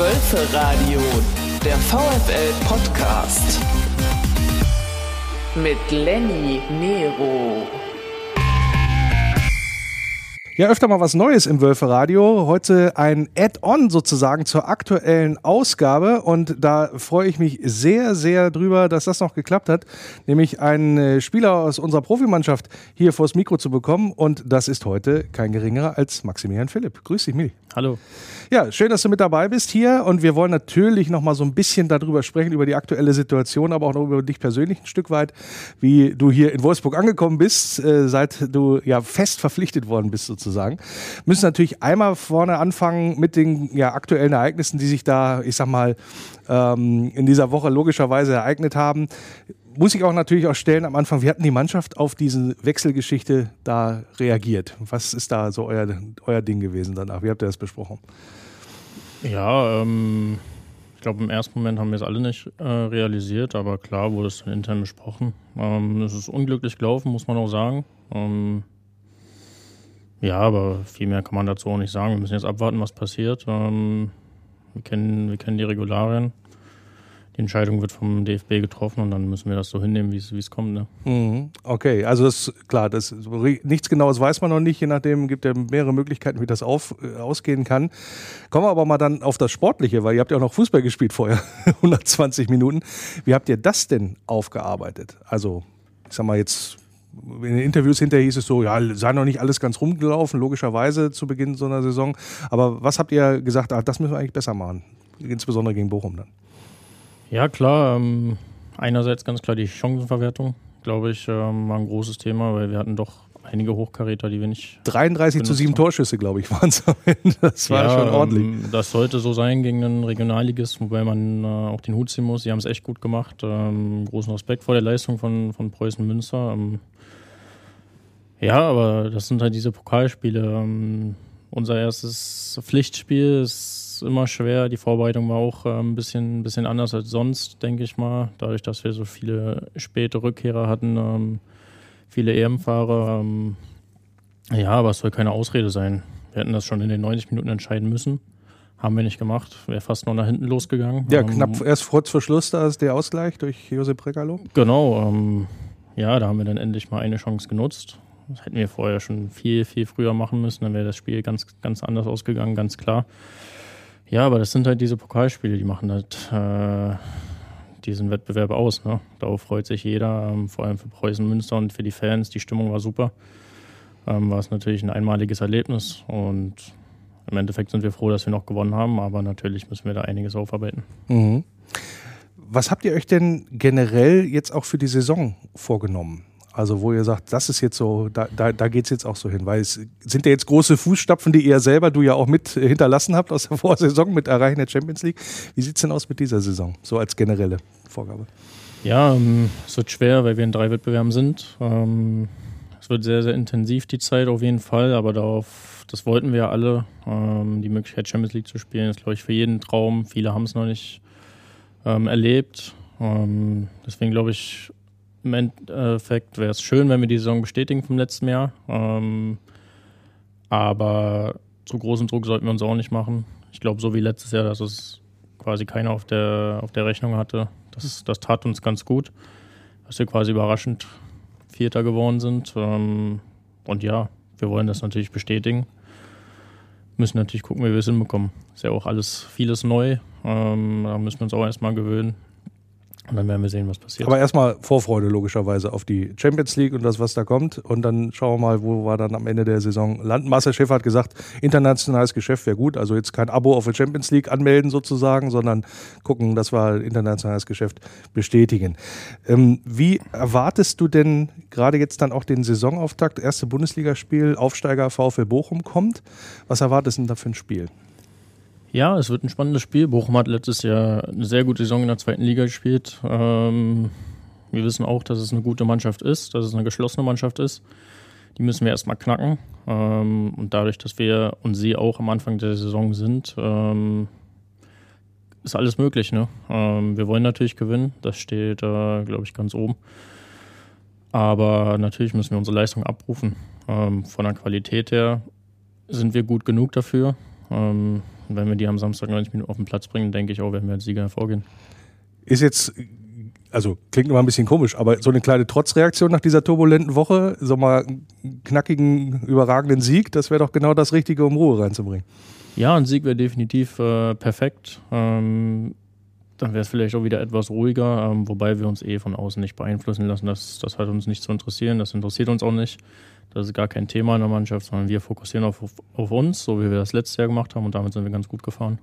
Wölferadio, der VfL-Podcast. Mit Lenny Nero. Ja, öfter mal was Neues im Wölferadio. Heute ein Add-on sozusagen zur aktuellen Ausgabe und da freue ich mich sehr, sehr drüber, dass das noch geklappt hat, nämlich einen äh, Spieler aus unserer Profimannschaft hier vors Mikro zu bekommen und das ist heute kein geringerer als Maximilian Philipp. Grüß dich, Mili. Hallo. Ja, schön, dass du mit dabei bist hier und wir wollen natürlich noch mal so ein bisschen darüber sprechen, über die aktuelle Situation, aber auch noch über dich persönlich ein Stück weit, wie du hier in Wolfsburg angekommen bist, äh, seit du ja fest verpflichtet worden bist sozusagen. Müssen natürlich einmal vorne anfangen mit den ja, aktuellen Ereignissen, die sich da, ich sag mal, ähm, in dieser Woche logischerweise ereignet haben muss ich auch natürlich auch stellen am Anfang, wie hat die Mannschaft auf diese Wechselgeschichte da reagiert? Was ist da so euer, euer Ding gewesen danach? Wie habt ihr das besprochen? Ja, ähm, ich glaube, im ersten Moment haben wir es alle nicht äh, realisiert, aber klar wurde es dann intern besprochen. Ähm, es ist unglücklich gelaufen, muss man auch sagen. Ähm, ja, aber viel mehr kann man dazu auch nicht sagen. Wir müssen jetzt abwarten, was passiert. Ähm, wir, kennen, wir kennen die Regularien die Entscheidung wird vom DFB getroffen und dann müssen wir das so hinnehmen, wie es kommt. Ne? Mhm. Okay, also das klar, das, nichts Genaues weiß man noch nicht, je nachdem gibt es ja mehrere Möglichkeiten, wie das auf, äh, ausgehen kann. Kommen wir aber mal dann auf das Sportliche, weil ihr habt ja auch noch Fußball gespielt vorher, 120 Minuten. Wie habt ihr das denn aufgearbeitet? Also, ich sag mal jetzt in den Interviews hinterher hieß es so, ja, sei noch nicht alles ganz rumgelaufen, logischerweise zu Beginn so einer Saison. Aber was habt ihr gesagt, ach, das müssen wir eigentlich besser machen? Insbesondere gegen Bochum dann. Ja, klar. Ähm, einerseits ganz klar die Chancenverwertung, glaube ich, ähm, war ein großes Thema, weil wir hatten doch einige Hochkaräter, die wir nicht. 33 zu 7 Torschüsse, glaube ich, waren es am Ende. Das war ja, schon ordentlich. Ähm, das sollte so sein gegen einen Regionalligist, wobei man äh, auch den Hut ziehen muss. Die haben es echt gut gemacht. Ähm, großen Respekt vor der Leistung von, von Preußen Münster. Ähm, ja, aber das sind halt diese Pokalspiele. Ähm, unser erstes Pflichtspiel ist immer schwer. Die Vorbereitung war auch äh, ein bisschen, bisschen anders als sonst, denke ich mal. Dadurch, dass wir so viele späte Rückkehrer hatten, ähm, viele EM-Fahrer. Ähm, ja, aber es soll keine Ausrede sein. Wir hätten das schon in den 90 Minuten entscheiden müssen. Haben wir nicht gemacht. Wäre fast noch nach hinten losgegangen. Ja, ähm, knapp erst kurz vor Schluss, da ist der Ausgleich durch Josep Prekalo. Genau. Ähm, ja, da haben wir dann endlich mal eine Chance genutzt. Das hätten wir vorher schon viel, viel früher machen müssen. Dann wäre das Spiel ganz, ganz anders ausgegangen, ganz klar. Ja, aber das sind halt diese Pokalspiele, die machen halt äh, diesen Wettbewerb aus. Ne? Darauf freut sich jeder, ähm, vor allem für Preußen Münster und für die Fans. Die Stimmung war super. Ähm, war es natürlich ein einmaliges Erlebnis und im Endeffekt sind wir froh, dass wir noch gewonnen haben, aber natürlich müssen wir da einiges aufarbeiten. Mhm. Was habt ihr euch denn generell jetzt auch für die Saison vorgenommen? Also wo ihr sagt, das ist jetzt so, da, da, da geht es jetzt auch so hin. Weil es sind ja jetzt große Fußstapfen, die ihr selber, du ja auch mit hinterlassen habt aus der Vorsaison mit Erreichen der Champions League. Wie sieht es denn aus mit dieser Saison, so als generelle Vorgabe? Ja, ähm, es wird schwer, weil wir in drei Wettbewerben sind. Ähm, es wird sehr, sehr intensiv die Zeit auf jeden Fall, aber darauf, das wollten wir alle. Ähm, die Möglichkeit Champions League zu spielen ist, glaube ich, für jeden Traum. Viele haben es noch nicht erlebt. Deswegen glaube ich, im Endeffekt wäre es schön, wenn wir die Saison bestätigen vom letzten Jahr. Ähm, aber zu großen Druck sollten wir uns auch nicht machen. Ich glaube, so wie letztes Jahr, dass es quasi keiner auf der, auf der Rechnung hatte, das, das tat uns ganz gut, dass wir quasi überraschend Vierter geworden sind. Ähm, und ja, wir wollen das natürlich bestätigen. Müssen natürlich gucken, wie wir es hinbekommen. Ist ja auch alles vieles neu. Ähm, da müssen wir uns auch erstmal gewöhnen. Und dann werden wir sehen, was passiert. Aber erstmal Vorfreude logischerweise auf die Champions League und das, was da kommt. Und dann schauen wir mal, wo wir dann am Ende der Saison landen. Marcel Schäfer hat gesagt, internationales Geschäft wäre gut. Also jetzt kein Abo auf der Champions League anmelden sozusagen, sondern gucken, dass wir internationales Geschäft bestätigen. Ähm, wie erwartest du denn gerade jetzt dann auch den Saisonauftakt? Erste Bundesligaspiel, Aufsteiger VfL Bochum kommt. Was erwartest du denn da für ein Spiel? Ja, es wird ein spannendes Spiel. Bochum hat letztes Jahr eine sehr gute Saison in der zweiten Liga gespielt. Ähm, wir wissen auch, dass es eine gute Mannschaft ist, dass es eine geschlossene Mannschaft ist. Die müssen wir erstmal knacken. Ähm, und dadurch, dass wir und sie auch am Anfang der Saison sind, ähm, ist alles möglich. Ne? Ähm, wir wollen natürlich gewinnen. Das steht, äh, glaube ich, ganz oben. Aber natürlich müssen wir unsere Leistung abrufen. Ähm, von der Qualität her sind wir gut genug dafür. Und wenn wir die am Samstag 90 Minuten auf den Platz bringen, denke ich auch, werden wir als Sieger hervorgehen. Ist jetzt, also klingt immer ein bisschen komisch, aber so eine kleine Trotzreaktion nach dieser turbulenten Woche, so mal einen knackigen, überragenden Sieg, das wäre doch genau das Richtige, um Ruhe reinzubringen. Ja, ein Sieg wäre definitiv äh, perfekt. Ähm, dann wäre es vielleicht auch wieder etwas ruhiger, ähm, wobei wir uns eh von außen nicht beeinflussen lassen. Das, das hat uns nicht zu interessieren, das interessiert uns auch nicht. Das ist gar kein Thema in der Mannschaft, sondern wir fokussieren auf, auf, uns, so wie wir das letztes Jahr gemacht haben und damit sind wir ganz gut gefahren.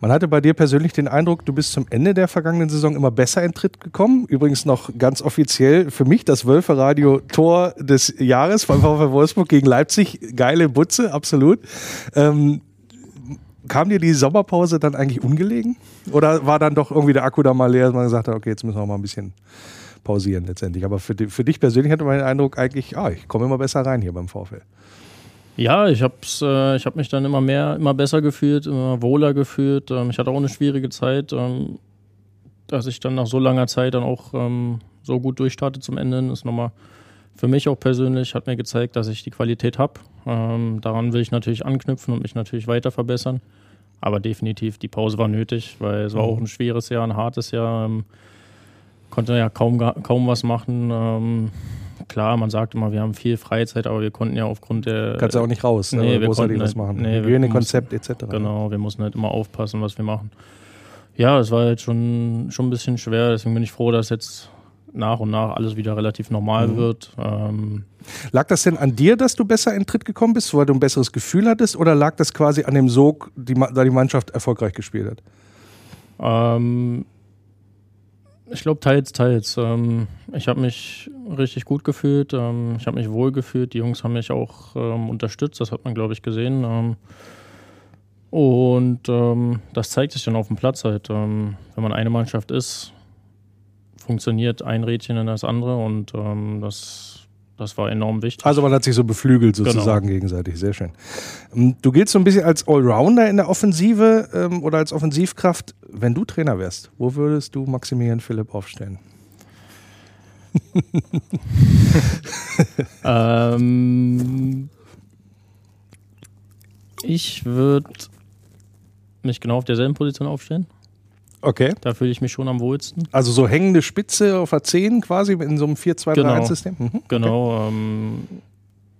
Man hatte bei dir persönlich den Eindruck, du bist zum Ende der vergangenen Saison immer besser in Tritt gekommen. Übrigens noch ganz offiziell für mich das Wölfe-Radio-Tor des Jahres von VfL Wolfsburg gegen Leipzig. Geile Butze, absolut. Ähm, kam dir die Sommerpause dann eigentlich ungelegen? Oder war dann doch irgendwie der Akku da mal leer, dass man gesagt hat, okay, jetzt müssen wir mal ein bisschen pausieren letztendlich. Aber für, die, für dich persönlich hatte man den Eindruck eigentlich, ah, ich komme immer besser rein hier beim VfL. Ja, ich habe äh, hab mich dann immer mehr, immer besser gefühlt, immer wohler gefühlt. Ähm, ich hatte auch eine schwierige Zeit, ähm, dass ich dann nach so langer Zeit dann auch ähm, so gut durchstarte zum Ende. Ist nochmal für mich auch persönlich, hat mir gezeigt, dass ich die Qualität habe. Ähm, daran will ich natürlich anknüpfen und mich natürlich weiter verbessern. Aber definitiv, die Pause war nötig, weil es war auch ein schweres Jahr, ein hartes Jahr. Konnte ja kaum, kaum was machen. Ähm, klar, man sagt immer, wir haben viel Freizeit, aber wir konnten ja aufgrund der. Kannst ja auch nicht raus, nee, ne? wir konnten was halt- machen. nee, wir Hygienekonzept etc. Genau, wir mussten halt immer aufpassen, was wir machen. Ja, es war halt schon, schon ein bisschen schwer, deswegen bin ich froh, dass jetzt nach und nach alles wieder relativ normal Mhm. wird. Ähm, Lag das denn an dir, dass du besser in Tritt gekommen bist, weil du ein besseres Gefühl hattest? Oder lag das quasi an dem Sog, die, da die Mannschaft erfolgreich gespielt hat? Ähm, ich glaube, teils, teils. Ähm, ich habe mich richtig gut gefühlt. Ähm, ich habe mich wohl gefühlt. Die Jungs haben mich auch ähm, unterstützt. Das hat man, glaube ich, gesehen. Ähm, und ähm, das zeigt sich dann auf dem Platz halt. Ähm, wenn man eine Mannschaft ist, funktioniert ein Rädchen in das andere und das, das war enorm wichtig. Also man hat sich so beflügelt sozusagen gegenseitig. Sehr schön. Ähm, Du giltst so ein bisschen als Allrounder in der Offensive ähm, oder als Offensivkraft. Wenn du Trainer wärst, wo würdest du Maximilian Philipp aufstellen? Ähm, ich würde mich genau auf derselben Position aufstellen. Okay. Da fühle ich mich schon am wohlsten. Also so hängende Spitze auf der 10 quasi in so einem 4-2-3-1-System? Mhm. Genau. Ähm,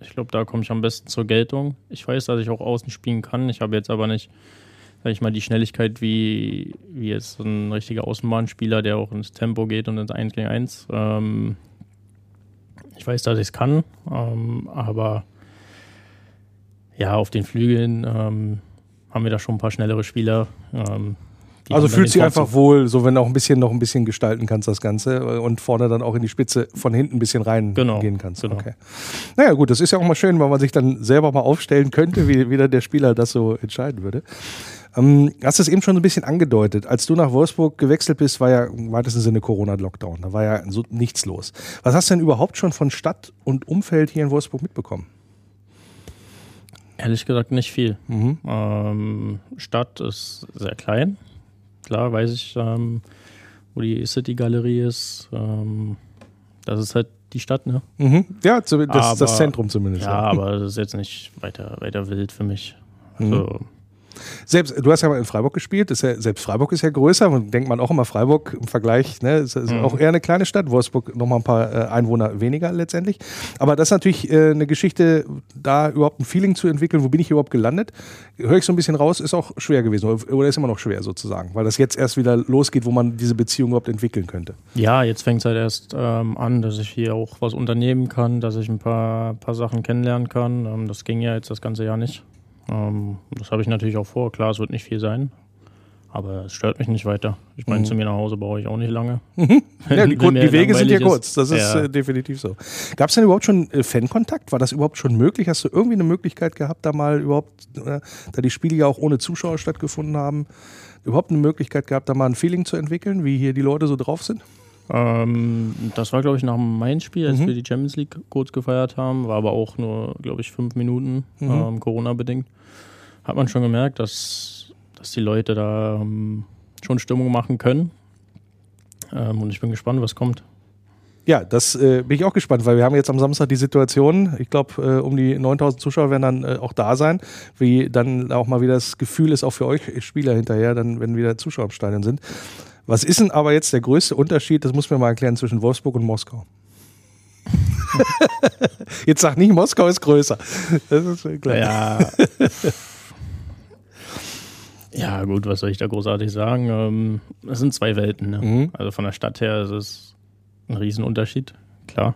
ich glaube, da komme ich am besten zur Geltung. Ich weiß, dass ich auch außen spielen kann. Ich habe jetzt aber nicht, sag ich mal, die Schnelligkeit wie, wie jetzt ein richtiger Außenbahnspieler, der auch ins Tempo geht und ins 1 gegen 1. Ähm, ich weiß, dass ich es kann, ähm, aber ja, auf den Flügeln ähm, haben wir da schon ein paar schnellere Spieler. Also fühlt sich einfach wohl, so wenn du auch ein bisschen noch ein bisschen gestalten kannst das Ganze äh, und vorne dann auch in die Spitze von hinten ein bisschen reingehen Genau, kannst. genau. Okay. Naja gut, das ist ja auch mal schön, weil man sich dann selber mal aufstellen könnte, wie, wie der Spieler das so entscheiden würde. Ähm, hast es eben schon so ein bisschen angedeutet. Als du nach Wolfsburg gewechselt bist, war ja im weitesten Sinne Corona-Lockdown. Da war ja so nichts los. Was hast du denn überhaupt schon von Stadt und Umfeld hier in Wolfsburg mitbekommen? Ehrlich gesagt nicht viel. Mhm. Ähm, Stadt ist sehr klein. Klar weiß ich, ähm, wo die City-Galerie ist. Ähm, das ist halt die Stadt, ne? Mhm. Ja, das, Aber- das Zentrum zumindest. Ja, aber das ist jetzt nicht weiter, weiter wild für mich. Also, Selbst, du hast ja mal in Freiburg gespielt, ist ja, selbst Freiburg ist ja größer, man denkt man auch immer Freiburg im Vergleich, ne, ist, ist Mhm. auch eher eine kleine Stadt, Wolfsburg nochmal ein paar äh, Einwohner weniger letztendlich. Aber das ist natürlich äh, eine Geschichte, da überhaupt ein Feeling zu entwickeln, wo bin ich überhaupt gelandet, höre ich so ein bisschen raus, ist auch schwer gewesen oder oder ist immer noch schwer sozusagen, weil das jetzt erst wieder losgeht, wo man diese Beziehung überhaupt entwickeln könnte. ja, jetzt fängt es halt erst ähm, an, dass ich hier auch was unternehmen kann, dass ich ein paar, paar Sachen kennenlernen kann. Ähm, das ging ja jetzt das ganze Jahr nicht. Ähm, das habe ich natürlich auch vor. Klar, es wird nicht viel sein. Aber es stört mich nicht weiter. Ich meine, Mhm. zu mir nach Hause brauche ich auch nicht lange. Ja, die, die Wege sind ja kurz, das ist Ja. äh, definitiv so. Gab es denn überhaupt schon äh, Fankontakt? War das überhaupt schon möglich? Hast du irgendwie eine Möglichkeit gehabt, da mal überhaupt, äh, da die Spiele ja auch ohne Zuschauer stattgefunden haben, überhaupt eine Möglichkeit gehabt, da mal ein Feeling zu entwickeln, wie hier die Leute so drauf sind? Ähm, das war, glaube ich, nach dem Main-Spiel, als Mhm. wir die Champions League kurz gefeiert haben. War aber auch nur, glaube ich, fünf Minuten, Mhm. ähm, Corona-bedingt. Hat man schon gemerkt, dass, dass die Leute da ähm, schon Stimmung machen können. Ähm, und ich bin gespannt, was kommt. Ja, das äh, bin ich auch gespannt, weil wir haben jetzt am Samstag die Situation, ich glaube, äh, um die 9000 Zuschauer werden dann äh, auch da sein, wie dann auch mal wieder das Gefühl ist, auch für euch Spieler hinterher, dann, wenn wieder Zuschauer im Stadion sind. Was ist denn aber jetzt der größte Unterschied, das muss man mal erklären, zwischen Wolfsburg und Moskau? jetzt sag nicht, Moskau ist größer. Das ist klar. Ja. ja, gut, was soll ich da großartig sagen? Ähm, Es sind zwei Welten. Ne? Mhm. Also von der Stadt her ist es ein Riesenunterschied, klar.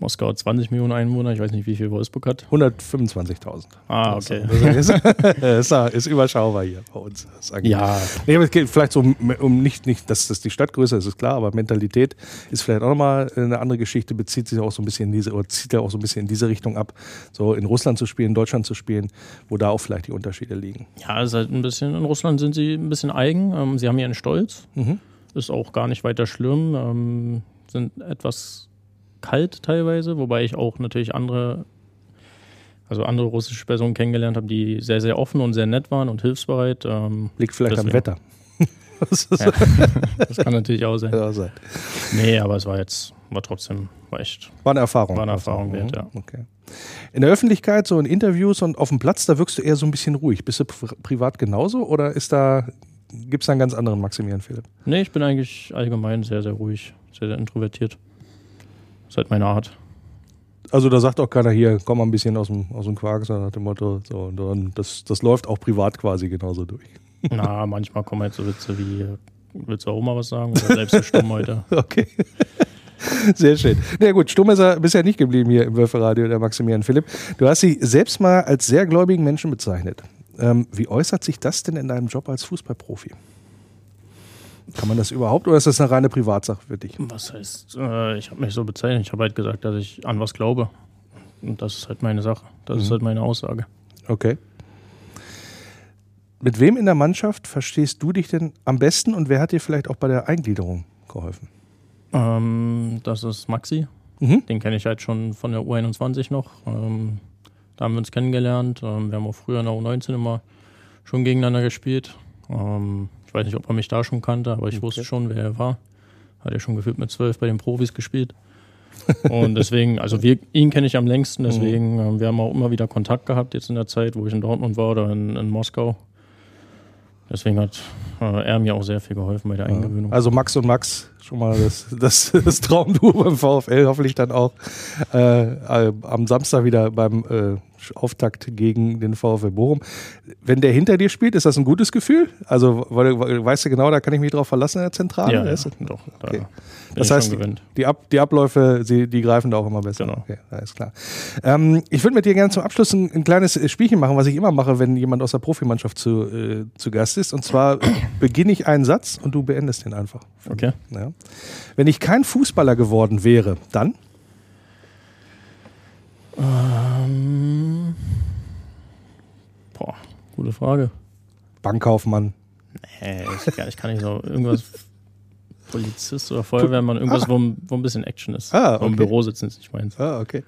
Moskau hat 20 Millionen Einwohner, ich weiß nicht, wie viel Wolfsburg hat. 125.000. Ah, okay. Das ist, ist, ist überschaubar hier bei uns. Ja, Nee, aber es geht vielleicht so um, um nicht, nicht, dass das die Stadt größer ist, ist klar, aber Mentalität ist vielleicht auch nochmal eine andere Geschichte, bezieht sich auch so ein bisschen in diese, oder zieht ja auch so ein bisschen in diese Richtung ab, so in Russland zu spielen, in Deutschland zu spielen, wo da auch vielleicht die Unterschiede liegen. ja, ist halt ein bisschen, in Russland sind sie ein bisschen eigen. Ähm, sie haben ihren Stolz. Mhm. Ist auch gar nicht weiter schlimm. Ähm, sind etwas kalt teilweise, wobei ich auch natürlich andere, also andere russische Personen kennengelernt habe, die sehr, sehr offen und sehr nett waren und hilfsbereit. Ähm, Liegt vielleicht am Deswegen. Wetter. das Ja. das kann natürlich auch sein. ja, sein. Nee, aber es war jetzt, war trotzdem, war echt. War eine Erfahrung. War eine Erfahrung wert, Mhm, ja. Okay. In der Öffentlichkeit, so in Interviews und auf dem Platz, da wirkst du eher so ein bisschen ruhig. Bist du pri- privat genauso oder ist da, gibt es da einen ganz anderen Maximilian Philipp? Nee, ich bin eigentlich allgemein sehr, sehr ruhig, sehr, sehr introvertiert. Ist halt meine Art. Also da sagt auch keiner hier, komm mal ein bisschen aus dem, aus dem Quark, so nach dem Motto, so, und dann, das, das läuft auch privat quasi genauso durch. Na, manchmal kommen halt so Witze wie, willst du auch mal was sagen? Oder bleibst du stumm heute? Okay. Sehr schön. Na ja, gut, stumm ist er bisher nicht geblieben hier im Wölferadio, der Maximilian Philipp. Du hast sie selbst mal als sehr gläubigen Menschen bezeichnet. Ähm, wie äußert sich das denn in deinem Job als Fußballprofi? Kann man das überhaupt oder ist das eine reine Privatsache für dich? Was heißt, äh, ich habe mich so bezeichnet. Ich habe halt gesagt, dass ich an was glaube. Und das ist halt meine Sache. Das ist halt meine Aussage. Okay. Mit wem in der Mannschaft verstehst du dich denn am besten und wer hat dir vielleicht auch bei der Eingliederung geholfen? Ähm, das ist Maxi. Mhm. Den kenne ich halt schon von der U21 noch. Ähm, da haben wir uns kennengelernt. Ähm, wir haben auch früher in der U19 immer schon gegeneinander gespielt. Ähm, ich weiß nicht, ob er mich da schon kannte, aber ich wusste schon, wer er war. Hat er schon gefühlt mit zwölf bei den Profis gespielt. Und deswegen, also wir, ihn kenne ich am längsten, deswegen, ähm, wir haben auch immer wieder Kontakt gehabt jetzt in der Zeit, wo ich in Dortmund war oder in, in Moskau. Deswegen hat äh, er mir auch sehr viel geholfen bei der Eingewöhnung. Also Max und Max, schon mal das, das, das Traumduo beim VfL, hoffentlich dann auch äh, am Samstag wieder beim äh, Auftakt gegen den VfL Bochum. Wenn der hinter dir spielt, ist das ein gutes Gefühl? Also weil, weil, weißt du genau, da kann ich mich drauf verlassen in der Zentrale? ja, ja, Ist- doch. Da Okay. Das heißt, gewöhnt. die, Ab, die Abläufe, sie, die greifen da auch immer besser. Genau. Okay, alles klar. Ähm, ich würde mit dir gerne zum Abschluss ein, ein kleines äh, Spielchen machen, was ich immer mache, wenn jemand aus der Profimannschaft zu, äh, zu Gast ist. Und zwar beginne ich einen Satz und du beendest den einfach. Okay. Ja. Wenn ich kein Fußballer geworden wäre, dann? Ähm, boah, gute Frage. Bankkaufmann. Nee, ich, kann- ich kann nicht so irgendwas Polizist oder Feuerwehrmann, irgendwas, wo, wo ein bisschen Action ist. Ah, Wo Im okay. Büro sitzen ist nicht meins. Ah, okay.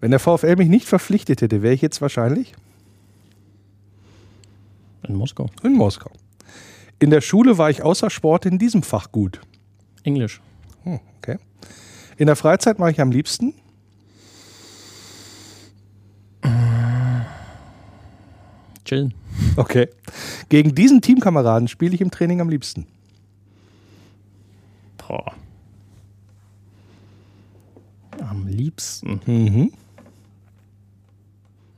Wenn der VfL mich nicht verpflichtet hätte, wäre ich jetzt wahrscheinlich In Moskau. in Moskau. In der Schule war ich außer Sport in diesem Fach gut. Englisch. Hm, okay. In der Freizeit mache ich am liebsten Chillen. Okay. Gegen diesen Teamkameraden spiele ich im Training am liebsten. Boah. Am liebsten. Mhm.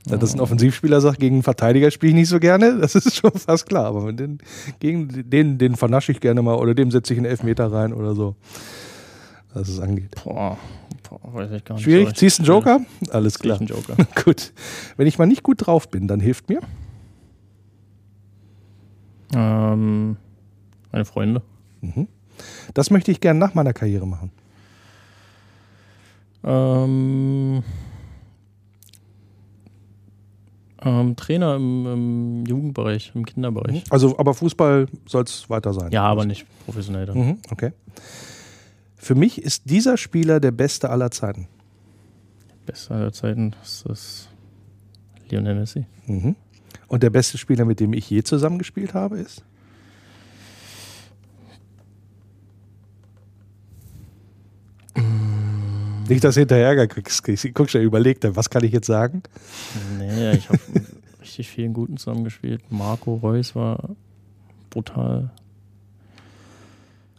Dass ein Offensivspieler sagt, gegen einen Verteidiger spiele ich nicht so gerne, das ist schon fast klar. Aber den, gegen den, den vernasche ich gerne mal oder dem setze ich einen Elfmeter rein oder so. Was es angeht. Boah. Boah, weiß ich gar nicht. Schwierig. So Ziehst einen Joker? Alles klar. einen Joker. Gut. Wenn ich mal nicht gut drauf bin, dann hilft mir. Ähm, meine Freunde. Das möchte ich gerne nach meiner Karriere machen. Ähm, ähm, Trainer im, im Jugendbereich, im Kinderbereich. Also, aber Fußball soll es weiter sein. Ja, aber nicht professionell dann. Mhm, okay. Für mich ist dieser Spieler der beste aller Zeiten. Beste aller Zeiten, das ist Lionel Messi. Mhm. Und der beste Spieler, mit dem ich je zusammengespielt habe, ist? Nicht, dass du hinterher kriegst. Guck schon, überleg dir, was kann ich jetzt sagen? Nee, ich habe richtig vielen Guten zusammengespielt. Marco Reus war brutal.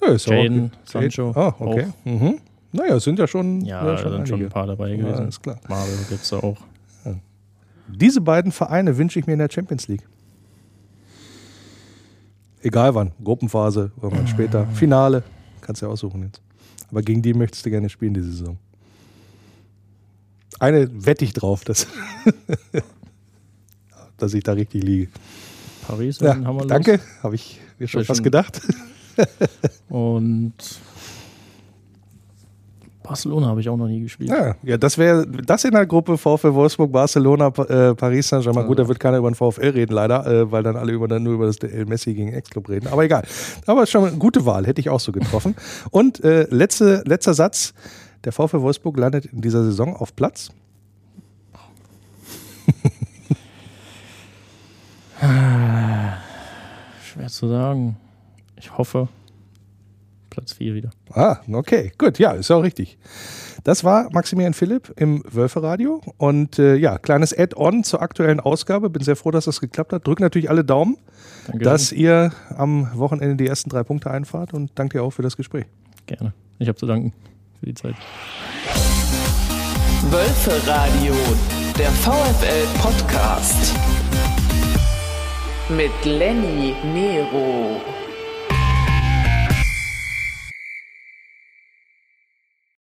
Ja, ja auch, Sancho. Ah, okay. Mhm. Naja, es sind ja schon, Ja, ja, schon sind schon ein paar dabei Ja, gewesen. ist klar. Mario gibt's da auch. Diese beiden Vereine wünsche ich mir in der Champions League. Egal wann, Gruppenphase, irgendwann später, Finale, kannst du ja aussuchen jetzt. Aber gegen die möchtest du gerne spielen diese Saison. Eine wette ich drauf, dass, dass ich da richtig liege. Paris Ja, haben wir danke, habe ich mir schon fast gedacht. Und Barcelona habe ich auch noch nie gespielt. Ja, ja das wäre das in der Gruppe VfL Wolfsburg, Barcelona, Pa- äh, Paris Saint-Germain. Gut, da wird keiner über den VfL reden, leider, äh, weil dann alle über, nur über das El Messi gegen Ex-Club reden. Aber egal. Aber schon eine gute Wahl, hätte ich auch so getroffen. Und äh, letzte, letzter Satz. Der VfL Wolfsburg landet in dieser Saison auf Platz. Schwer zu sagen. Ich hoffe, Platz 4 wieder. Ah, okay, gut, ja, ist auch richtig. Das war Maximilian Philipp im Wölferadio und äh, ja, kleines Add-on zur aktuellen Ausgabe. Bin sehr froh, dass das geklappt hat. Drückt natürlich alle Daumen, Danke. dass ihr am Wochenende die ersten drei Punkte einfahrt und danke dir auch für das Gespräch. Gerne. Ich habe zu danken für die Zeit. Wölferadio, der VfL Podcast. Mit Lenny Nero.